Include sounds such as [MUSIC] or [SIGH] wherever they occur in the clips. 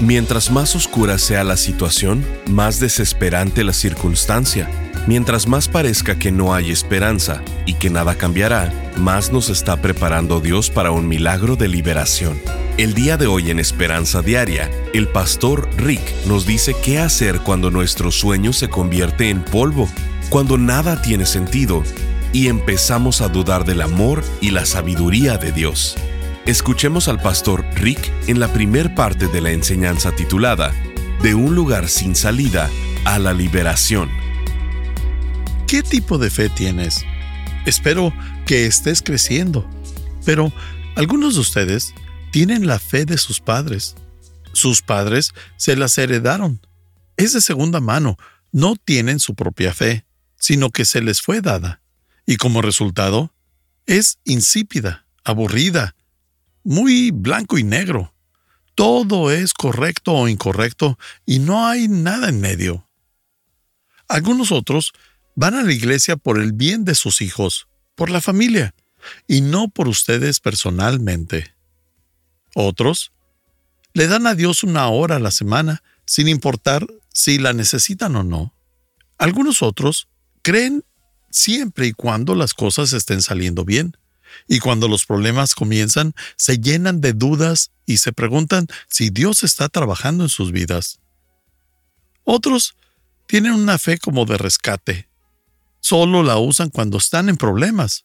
Mientras más oscura sea la situación, más desesperante la circunstancia. Mientras más parezca que no hay esperanza y que nada cambiará, más nos está preparando Dios para un milagro de liberación. El día de hoy en Esperanza Diaria, el pastor Rick nos dice qué hacer cuando nuestro sueño se convierte en polvo, cuando nada tiene sentido y empezamos a dudar del amor y la sabiduría de Dios. Escuchemos al pastor Rick en la primer parte de la enseñanza titulada De un lugar sin salida a la liberación. ¿Qué tipo de fe tienes? Espero que estés creciendo, pero algunos de ustedes tienen la fe de sus padres. Sus padres se las heredaron. Es de segunda mano, no tienen su propia fe, sino que se les fue dada. Y como resultado, es insípida, aburrida, muy blanco y negro. Todo es correcto o incorrecto y no hay nada en medio. Algunos otros van a la iglesia por el bien de sus hijos, por la familia, y no por ustedes personalmente. Otros le dan a Dios una hora a la semana, sin importar si la necesitan o no. Algunos otros creen siempre y cuando las cosas estén saliendo bien. Y cuando los problemas comienzan, se llenan de dudas y se preguntan si Dios está trabajando en sus vidas. Otros tienen una fe como de rescate. Solo la usan cuando están en problemas.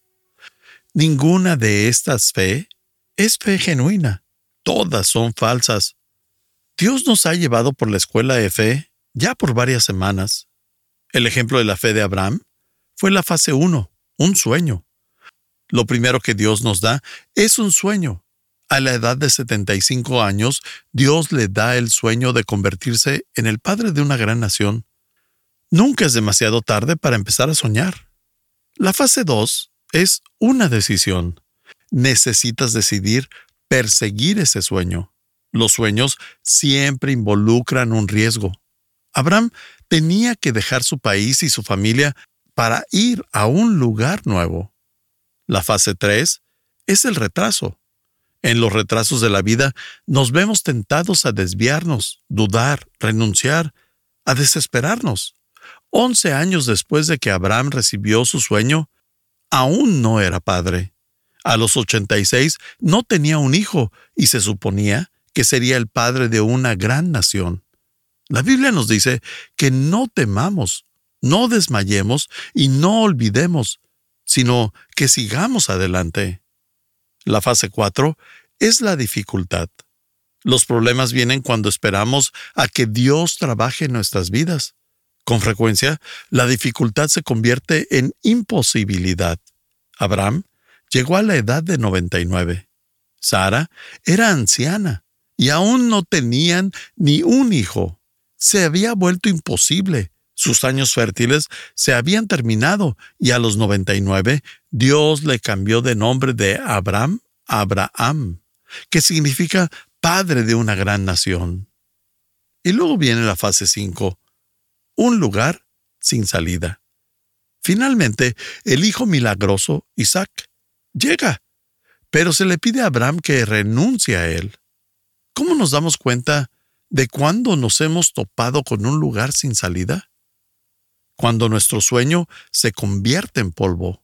Ninguna de estas fe es fe genuina. Todas son falsas. Dios nos ha llevado por la escuela de fe ya por varias semanas. El ejemplo de la fe de Abraham fue la fase 1, un sueño. Lo primero que Dios nos da es un sueño. A la edad de 75 años, Dios le da el sueño de convertirse en el padre de una gran nación. Nunca es demasiado tarde para empezar a soñar. La fase 2 es una decisión. Necesitas decidir perseguir ese sueño. Los sueños siempre involucran un riesgo. Abraham tenía que dejar su país y su familia para ir a un lugar nuevo. La fase 3 es el retraso. En los retrasos de la vida nos vemos tentados a desviarnos, dudar, renunciar, a desesperarnos. Once años después de que Abraham recibió su sueño, aún no era padre. A los 86 no tenía un hijo y se suponía que sería el padre de una gran nación. La Biblia nos dice que no temamos, no desmayemos y no olvidemos sino que sigamos adelante. La fase 4 es la dificultad. Los problemas vienen cuando esperamos a que Dios trabaje en nuestras vidas. Con frecuencia, la dificultad se convierte en imposibilidad. Abraham llegó a la edad de 99. Sara era anciana y aún no tenían ni un hijo. Se había vuelto imposible sus años fértiles se habían terminado y a los 99 Dios le cambió de nombre de Abraham a Abraham, que significa padre de una gran nación. Y luego viene la fase 5, un lugar sin salida. Finalmente, el hijo milagroso, Isaac, llega, pero se le pide a Abraham que renuncie a él. ¿Cómo nos damos cuenta de cuándo nos hemos topado con un lugar sin salida? Cuando nuestro sueño se convierte en polvo,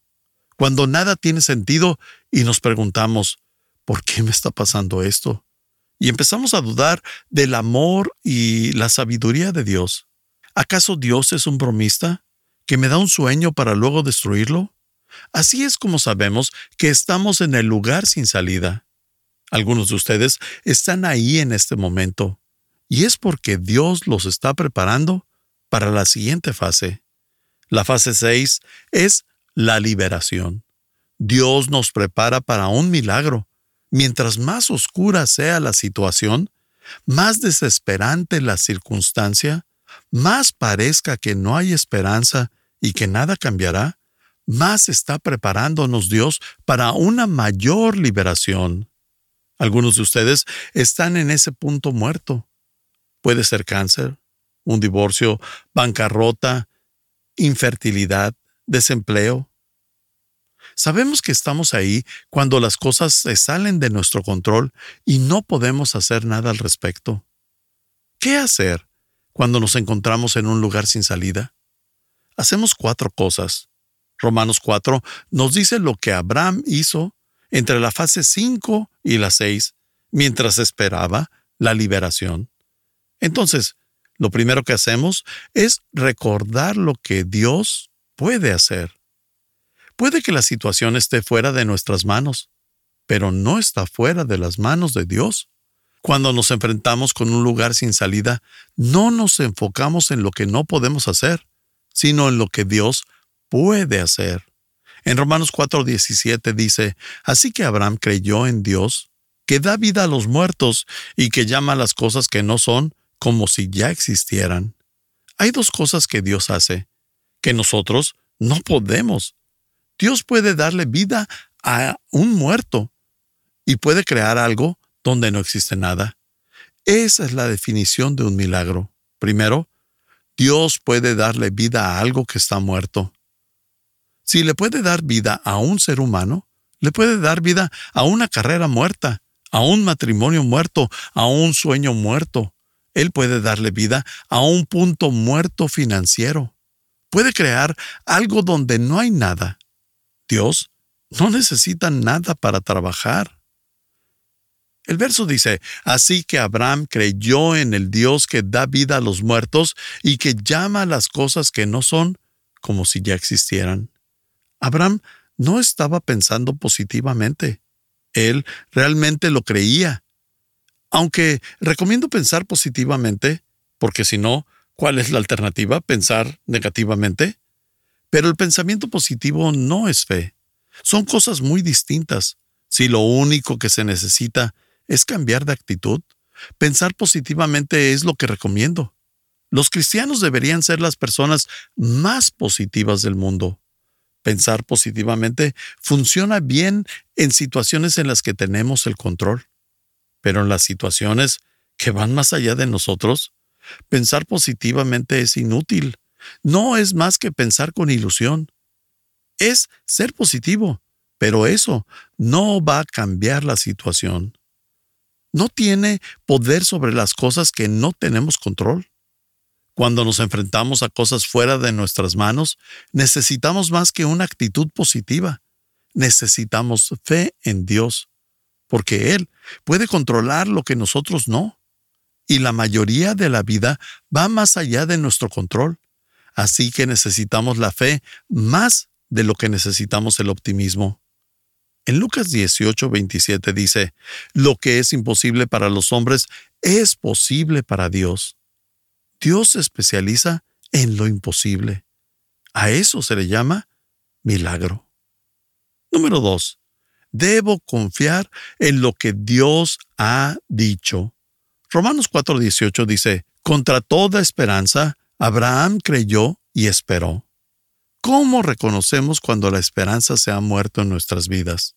cuando nada tiene sentido y nos preguntamos, ¿por qué me está pasando esto? Y empezamos a dudar del amor y la sabiduría de Dios. ¿Acaso Dios es un bromista que me da un sueño para luego destruirlo? Así es como sabemos que estamos en el lugar sin salida. Algunos de ustedes están ahí en este momento, y es porque Dios los está preparando para la siguiente fase. La fase 6 es la liberación. Dios nos prepara para un milagro. Mientras más oscura sea la situación, más desesperante la circunstancia, más parezca que no hay esperanza y que nada cambiará, más está preparándonos Dios para una mayor liberación. Algunos de ustedes están en ese punto muerto. Puede ser cáncer, un divorcio, bancarrota, infertilidad, desempleo. Sabemos que estamos ahí cuando las cosas se salen de nuestro control y no podemos hacer nada al respecto. ¿Qué hacer cuando nos encontramos en un lugar sin salida? Hacemos cuatro cosas. Romanos 4 nos dice lo que Abraham hizo entre la fase 5 y la 6 mientras esperaba la liberación. Entonces, lo primero que hacemos es recordar lo que Dios puede hacer. Puede que la situación esté fuera de nuestras manos, pero no está fuera de las manos de Dios. Cuando nos enfrentamos con un lugar sin salida, no nos enfocamos en lo que no podemos hacer, sino en lo que Dios puede hacer. En Romanos 4:17 dice, Así que Abraham creyó en Dios, que da vida a los muertos y que llama a las cosas que no son como si ya existieran. Hay dos cosas que Dios hace, que nosotros no podemos. Dios puede darle vida a un muerto y puede crear algo donde no existe nada. Esa es la definición de un milagro. Primero, Dios puede darle vida a algo que está muerto. Si le puede dar vida a un ser humano, le puede dar vida a una carrera muerta, a un matrimonio muerto, a un sueño muerto, él puede darle vida a un punto muerto financiero. Puede crear algo donde no hay nada. Dios no necesita nada para trabajar. El verso dice, así que Abraham creyó en el Dios que da vida a los muertos y que llama a las cosas que no son como si ya existieran. Abraham no estaba pensando positivamente. Él realmente lo creía aunque recomiendo pensar positivamente, porque si no, ¿cuál es la alternativa? ¿Pensar negativamente? Pero el pensamiento positivo no es fe. Son cosas muy distintas. Si lo único que se necesita es cambiar de actitud, pensar positivamente es lo que recomiendo. Los cristianos deberían ser las personas más positivas del mundo. Pensar positivamente funciona bien en situaciones en las que tenemos el control. Pero en las situaciones que van más allá de nosotros, pensar positivamente es inútil. No es más que pensar con ilusión. Es ser positivo, pero eso no va a cambiar la situación. No tiene poder sobre las cosas que no tenemos control. Cuando nos enfrentamos a cosas fuera de nuestras manos, necesitamos más que una actitud positiva. Necesitamos fe en Dios porque Él puede controlar lo que nosotros no. Y la mayoría de la vida va más allá de nuestro control. Así que necesitamos la fe más de lo que necesitamos el optimismo. En Lucas 18, 27 dice, Lo que es imposible para los hombres es posible para Dios. Dios se especializa en lo imposible. A eso se le llama milagro. Número 2. Debo confiar en lo que Dios ha dicho. Romanos 4:18 dice, Contra toda esperanza, Abraham creyó y esperó. ¿Cómo reconocemos cuando la esperanza se ha muerto en nuestras vidas?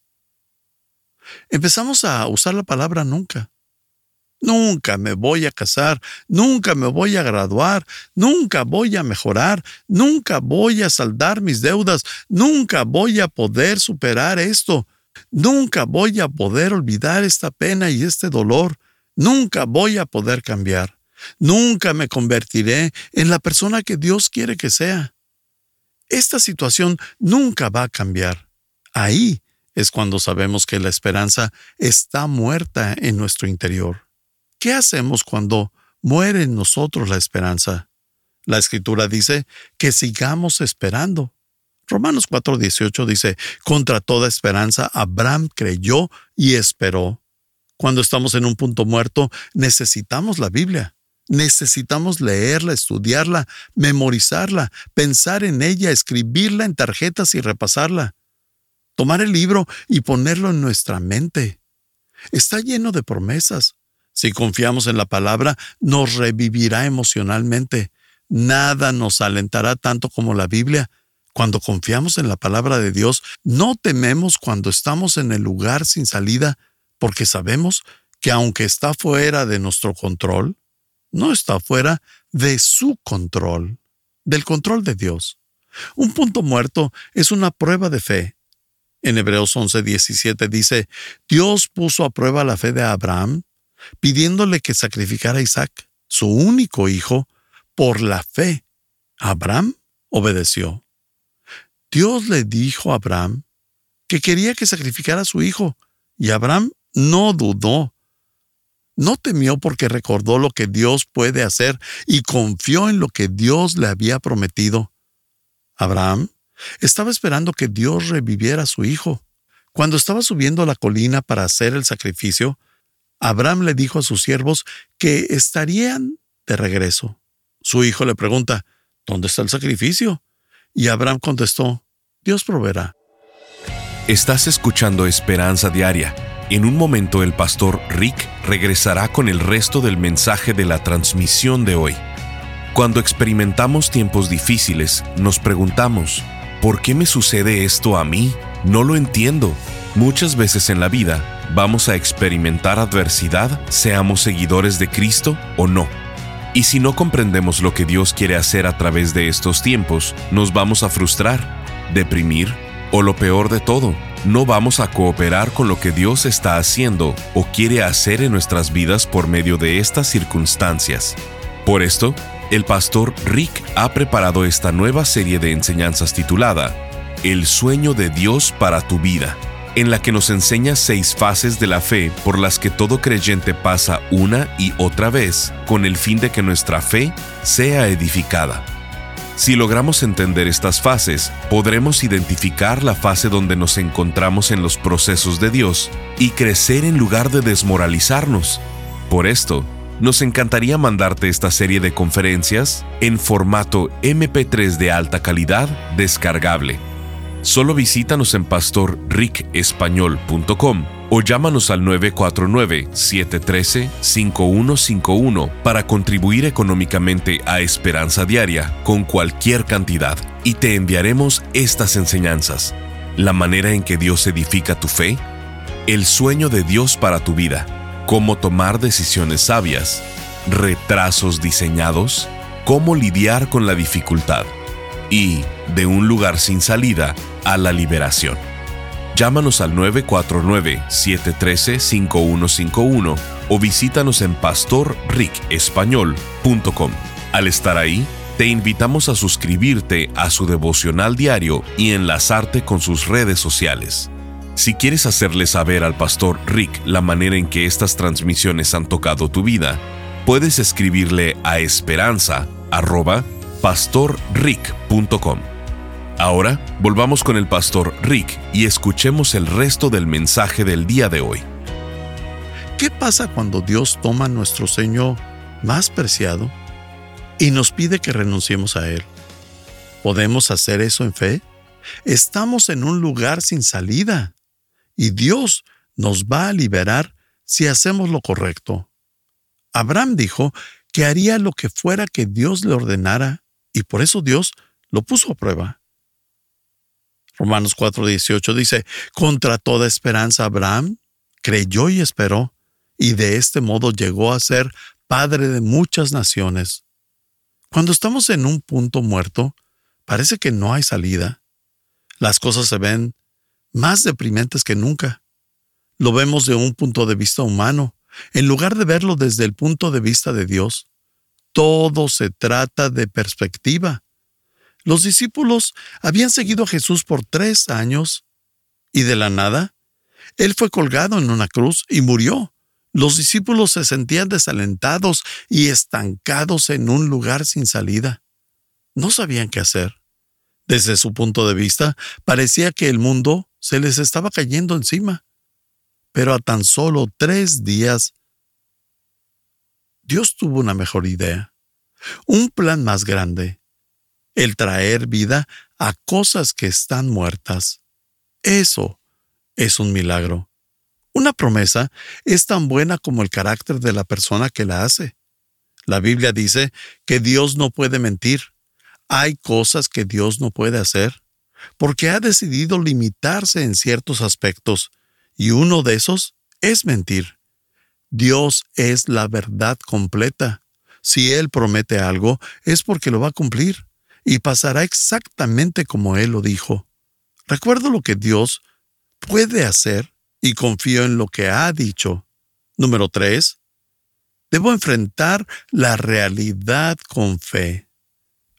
Empezamos a usar la palabra nunca. Nunca me voy a casar, nunca me voy a graduar, nunca voy a mejorar, nunca voy a saldar mis deudas, nunca voy a poder superar esto, Nunca voy a poder olvidar esta pena y este dolor. Nunca voy a poder cambiar. Nunca me convertiré en la persona que Dios quiere que sea. Esta situación nunca va a cambiar. Ahí es cuando sabemos que la esperanza está muerta en nuestro interior. ¿Qué hacemos cuando muere en nosotros la esperanza? La escritura dice que sigamos esperando. Romanos 4:18 dice, contra toda esperanza, Abraham creyó y esperó. Cuando estamos en un punto muerto, necesitamos la Biblia. Necesitamos leerla, estudiarla, memorizarla, pensar en ella, escribirla en tarjetas y repasarla. Tomar el libro y ponerlo en nuestra mente. Está lleno de promesas. Si confiamos en la palabra, nos revivirá emocionalmente. Nada nos alentará tanto como la Biblia. Cuando confiamos en la palabra de Dios, no tememos cuando estamos en el lugar sin salida, porque sabemos que aunque está fuera de nuestro control, no está fuera de su control, del control de Dios. Un punto muerto es una prueba de fe. En Hebreos 11:17 dice, Dios puso a prueba la fe de Abraham, pidiéndole que sacrificara a Isaac, su único hijo, por la fe. Abraham obedeció. Dios le dijo a Abraham que quería que sacrificara a su hijo, y Abraham no dudó. No temió porque recordó lo que Dios puede hacer y confió en lo que Dios le había prometido. Abraham estaba esperando que Dios reviviera a su hijo. Cuando estaba subiendo la colina para hacer el sacrificio, Abraham le dijo a sus siervos que estarían de regreso. Su hijo le pregunta, ¿Dónde está el sacrificio? Y Abraham contestó, Dios proveerá. Estás escuchando Esperanza Diaria. En un momento el pastor Rick regresará con el resto del mensaje de la transmisión de hoy. Cuando experimentamos tiempos difíciles, nos preguntamos, ¿por qué me sucede esto a mí? No lo entiendo. Muchas veces en la vida vamos a experimentar adversidad, seamos seguidores de Cristo o no. Y si no comprendemos lo que Dios quiere hacer a través de estos tiempos, nos vamos a frustrar, deprimir o lo peor de todo, no vamos a cooperar con lo que Dios está haciendo o quiere hacer en nuestras vidas por medio de estas circunstancias. Por esto, el pastor Rick ha preparado esta nueva serie de enseñanzas titulada El sueño de Dios para tu vida, en la que nos enseña seis fases de la fe por las que todo creyente pasa una y otra vez con el fin de que nuestra fe sea edificada. Si logramos entender estas fases, podremos identificar la fase donde nos encontramos en los procesos de Dios y crecer en lugar de desmoralizarnos. Por esto, nos encantaría mandarte esta serie de conferencias en formato MP3 de alta calidad descargable. Solo visítanos en pastorricespañol.com o llámanos al 949-713-5151 para contribuir económicamente a Esperanza Diaria con cualquier cantidad y te enviaremos estas enseñanzas. La manera en que Dios edifica tu fe, el sueño de Dios para tu vida cómo tomar decisiones sabias, retrasos diseñados, cómo lidiar con la dificultad y de un lugar sin salida a la liberación. Llámanos al 949-713-5151 o visítanos en pastorricespañol.com. Al estar ahí, te invitamos a suscribirte a su devocional diario y enlazarte con sus redes sociales. Si quieres hacerle saber al pastor Rick la manera en que estas transmisiones han tocado tu vida, puedes escribirle a esperanza@pastorrick.com. Ahora, volvamos con el pastor Rick y escuchemos el resto del mensaje del día de hoy. ¿Qué pasa cuando Dios toma nuestro Señor más preciado y nos pide que renunciemos a Él? ¿Podemos hacer eso en fe? Estamos en un lugar sin salida y Dios nos va a liberar si hacemos lo correcto. Abraham dijo que haría lo que fuera que Dios le ordenara y por eso Dios lo puso a prueba. Romanos 4:18 dice, contra toda esperanza Abraham creyó y esperó, y de este modo llegó a ser padre de muchas naciones. Cuando estamos en un punto muerto, parece que no hay salida. Las cosas se ven más deprimentes que nunca. Lo vemos de un punto de vista humano, en lugar de verlo desde el punto de vista de Dios. Todo se trata de perspectiva. Los discípulos habían seguido a Jesús por tres años y de la nada, Él fue colgado en una cruz y murió. Los discípulos se sentían desalentados y estancados en un lugar sin salida. No sabían qué hacer. Desde su punto de vista, parecía que el mundo se les estaba cayendo encima. Pero a tan solo tres días, Dios tuvo una mejor idea, un plan más grande, el traer vida a cosas que están muertas. Eso es un milagro. Una promesa es tan buena como el carácter de la persona que la hace. La Biblia dice que Dios no puede mentir. Hay cosas que Dios no puede hacer, porque ha decidido limitarse en ciertos aspectos, y uno de esos es mentir. Dios es la verdad completa. Si Él promete algo, es porque lo va a cumplir, y pasará exactamente como Él lo dijo. Recuerdo lo que Dios puede hacer y confío en lo que ha dicho. Número 3. Debo enfrentar la realidad con fe.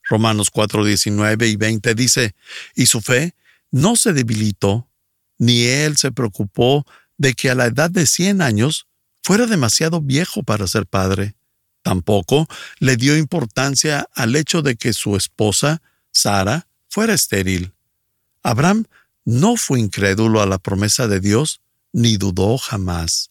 Romanos 4, 19 y 20 dice, y su fe no se debilitó, ni él se preocupó de que a la edad de 100 años fuera demasiado viejo para ser padre. Tampoco le dio importancia al hecho de que su esposa, Sara, fuera estéril. Abraham no fue incrédulo a la promesa de Dios, ni dudó jamás.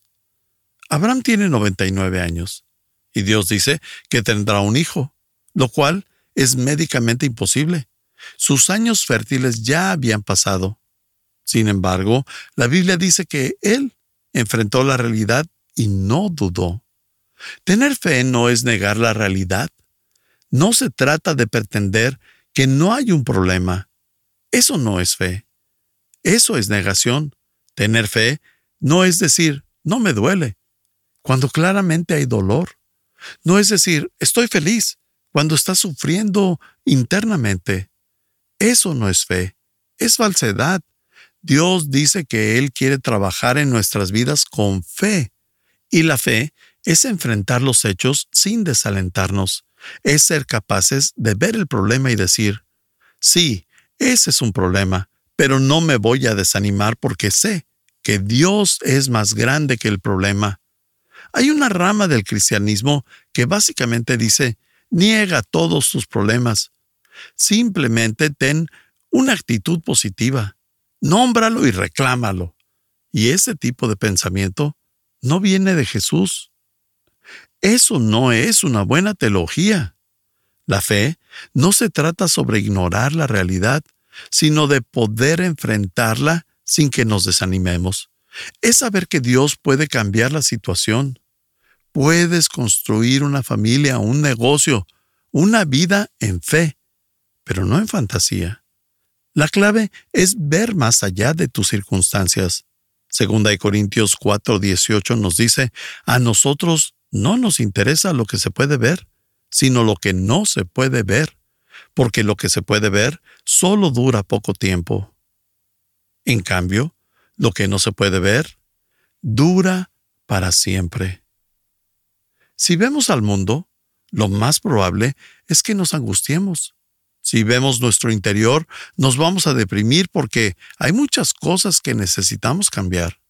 Abraham tiene 99 años y Dios dice que tendrá un hijo, lo cual es médicamente imposible. Sus años fértiles ya habían pasado. Sin embargo, la Biblia dice que él enfrentó la realidad y no dudó. Tener fe no es negar la realidad. No se trata de pretender que no hay un problema. Eso no es fe. Eso es negación. Tener fe no es decir, no me duele, cuando claramente hay dolor. No es decir, estoy feliz, cuando estás sufriendo internamente. Eso no es fe, es falsedad. Dios dice que Él quiere trabajar en nuestras vidas con fe. Y la fe es enfrentar los hechos sin desalentarnos. Es ser capaces de ver el problema y decir, sí, ese es un problema, pero no me voy a desanimar porque sé que Dios es más grande que el problema. Hay una rama del cristianismo que básicamente dice, niega todos tus problemas. Simplemente ten una actitud positiva. Nómbralo y reclámalo. Y ese tipo de pensamiento no viene de Jesús. Eso no es una buena teología. La fe no se trata sobre ignorar la realidad, sino de poder enfrentarla sin que nos desanimemos. Es saber que Dios puede cambiar la situación. Puedes construir una familia, un negocio, una vida en fe, pero no en fantasía. La clave es ver más allá de tus circunstancias. Segunda de Corintios 4:18 nos dice, a nosotros no nos interesa lo que se puede ver, sino lo que no se puede ver, porque lo que se puede ver solo dura poco tiempo. En cambio, lo que no se puede ver dura para siempre. Si vemos al mundo, lo más probable es que nos angustiemos. Si vemos nuestro interior, nos vamos a deprimir porque hay muchas cosas que necesitamos cambiar.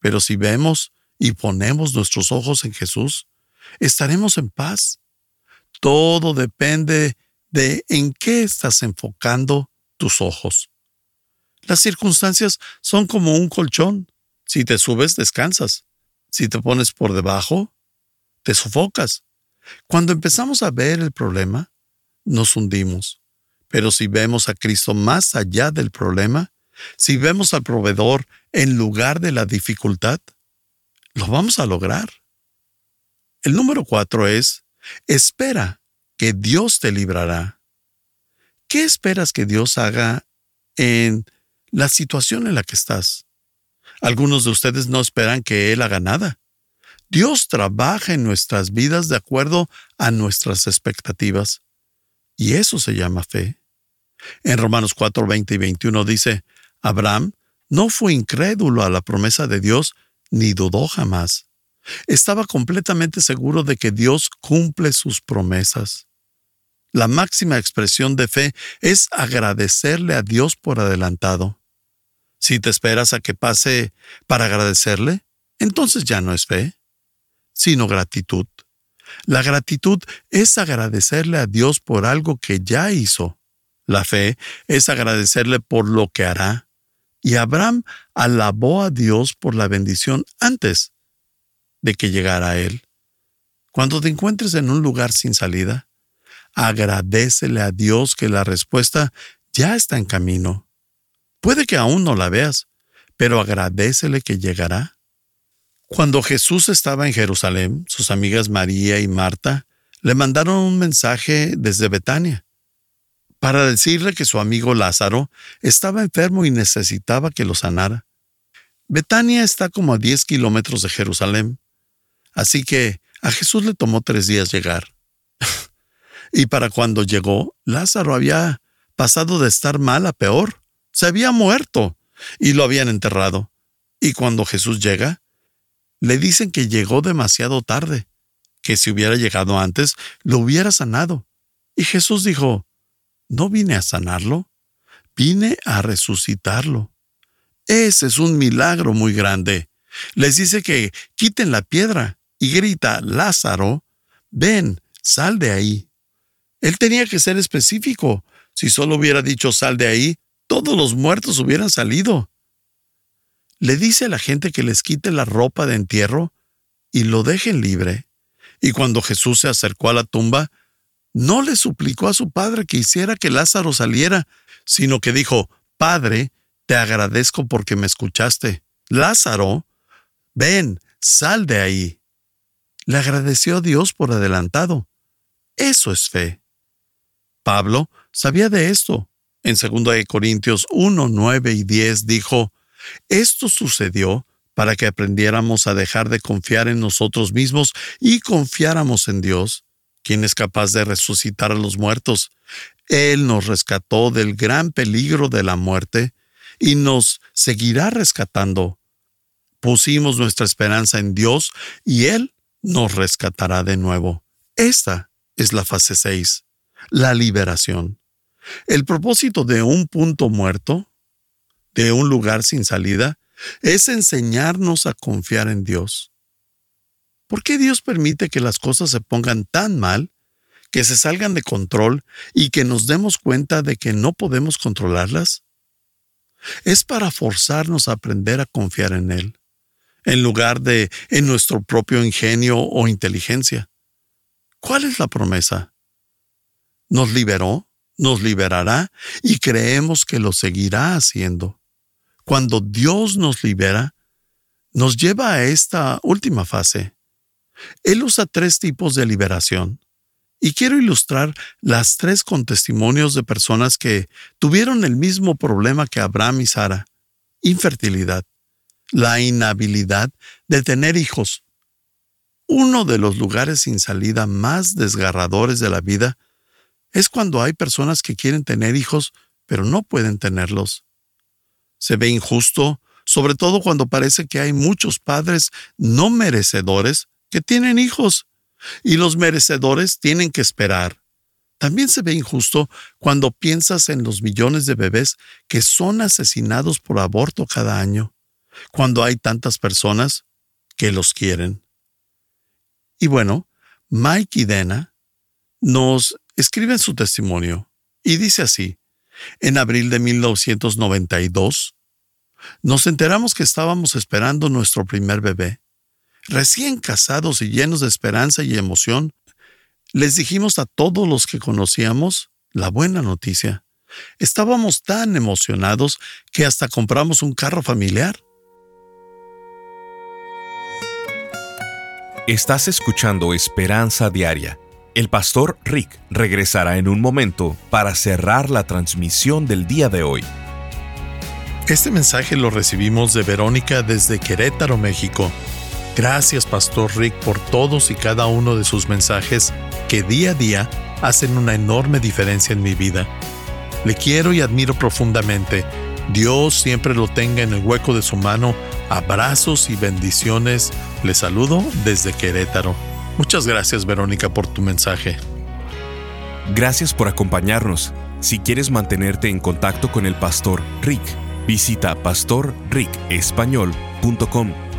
Pero si vemos y ponemos nuestros ojos en Jesús, estaremos en paz. Todo depende de en qué estás enfocando tus ojos. Las circunstancias son como un colchón. Si te subes, descansas. Si te pones por debajo, te sofocas. Cuando empezamos a ver el problema, nos hundimos. Pero si vemos a Cristo más allá del problema, si vemos al proveedor en lugar de la dificultad, lo vamos a lograr. El número cuatro es, espera que Dios te librará. ¿Qué esperas que Dios haga en la situación en la que estás. Algunos de ustedes no esperan que Él haga nada. Dios trabaja en nuestras vidas de acuerdo a nuestras expectativas. Y eso se llama fe. En Romanos 4, 20 y 21 dice, Abraham no fue incrédulo a la promesa de Dios ni dudó jamás. Estaba completamente seguro de que Dios cumple sus promesas. La máxima expresión de fe es agradecerle a Dios por adelantado. Si te esperas a que pase para agradecerle, entonces ya no es fe, sino gratitud. La gratitud es agradecerle a Dios por algo que ya hizo. La fe es agradecerle por lo que hará. Y Abraham alabó a Dios por la bendición antes de que llegara a él. Cuando te encuentres en un lugar sin salida, agradecele a Dios que la respuesta ya está en camino. Puede que aún no la veas, pero agradecele que llegará. Cuando Jesús estaba en Jerusalén, sus amigas María y Marta le mandaron un mensaje desde Betania para decirle que su amigo Lázaro estaba enfermo y necesitaba que lo sanara. Betania está como a 10 kilómetros de Jerusalén, así que a Jesús le tomó tres días llegar. [LAUGHS] y para cuando llegó, Lázaro había pasado de estar mal a peor. Se había muerto y lo habían enterrado. Y cuando Jesús llega, le dicen que llegó demasiado tarde que si hubiera llegado antes, lo hubiera sanado. Y Jesús dijo, no vine a sanarlo, vine a resucitarlo. Ese es un milagro muy grande. Les dice que quiten la piedra y grita, Lázaro, ven, sal de ahí. Él tenía que ser específico. Si solo hubiera dicho sal de ahí, todos los muertos hubieran salido. Le dice a la gente que les quite la ropa de entierro y lo dejen libre. Y cuando Jesús se acercó a la tumba, no le suplicó a su padre que hiciera que Lázaro saliera, sino que dijo, Padre, te agradezco porque me escuchaste. Lázaro, ven, sal de ahí. Le agradeció a Dios por adelantado. Eso es fe. Pablo sabía de esto. En 2 Corintios 1, 9 y 10 dijo, Esto sucedió para que aprendiéramos a dejar de confiar en nosotros mismos y confiáramos en Dios, quien es capaz de resucitar a los muertos. Él nos rescató del gran peligro de la muerte y nos seguirá rescatando. Pusimos nuestra esperanza en Dios y Él nos rescatará de nuevo. Esta es la fase 6, la liberación. El propósito de un punto muerto, de un lugar sin salida, es enseñarnos a confiar en Dios. ¿Por qué Dios permite que las cosas se pongan tan mal, que se salgan de control y que nos demos cuenta de que no podemos controlarlas? Es para forzarnos a aprender a confiar en Él, en lugar de en nuestro propio ingenio o inteligencia. ¿Cuál es la promesa? Nos liberó, nos liberará y creemos que lo seguirá haciendo cuando Dios nos libera, nos lleva a esta última fase. Él usa tres tipos de liberación. Y quiero ilustrar las tres con testimonios de personas que tuvieron el mismo problema que Abraham y Sara, infertilidad, la inhabilidad de tener hijos. Uno de los lugares sin salida más desgarradores de la vida es cuando hay personas que quieren tener hijos, pero no pueden tenerlos se ve injusto, sobre todo cuando parece que hay muchos padres no merecedores que tienen hijos y los merecedores tienen que esperar. También se ve injusto cuando piensas en los millones de bebés que son asesinados por aborto cada año, cuando hay tantas personas que los quieren. Y bueno, Mike y Dena nos escriben su testimonio y dice así, en abril de 1992, nos enteramos que estábamos esperando nuestro primer bebé. Recién casados y llenos de esperanza y emoción, les dijimos a todos los que conocíamos la buena noticia. Estábamos tan emocionados que hasta compramos un carro familiar. Estás escuchando Esperanza Diaria. El pastor Rick regresará en un momento para cerrar la transmisión del día de hoy. Este mensaje lo recibimos de Verónica desde Querétaro, México. Gracias, Pastor Rick, por todos y cada uno de sus mensajes que día a día hacen una enorme diferencia en mi vida. Le quiero y admiro profundamente. Dios siempre lo tenga en el hueco de su mano. Abrazos y bendiciones. Le saludo desde Querétaro. Muchas gracias Verónica por tu mensaje. Gracias por acompañarnos. Si quieres mantenerte en contacto con el pastor Rick, visita pastorricespañol.com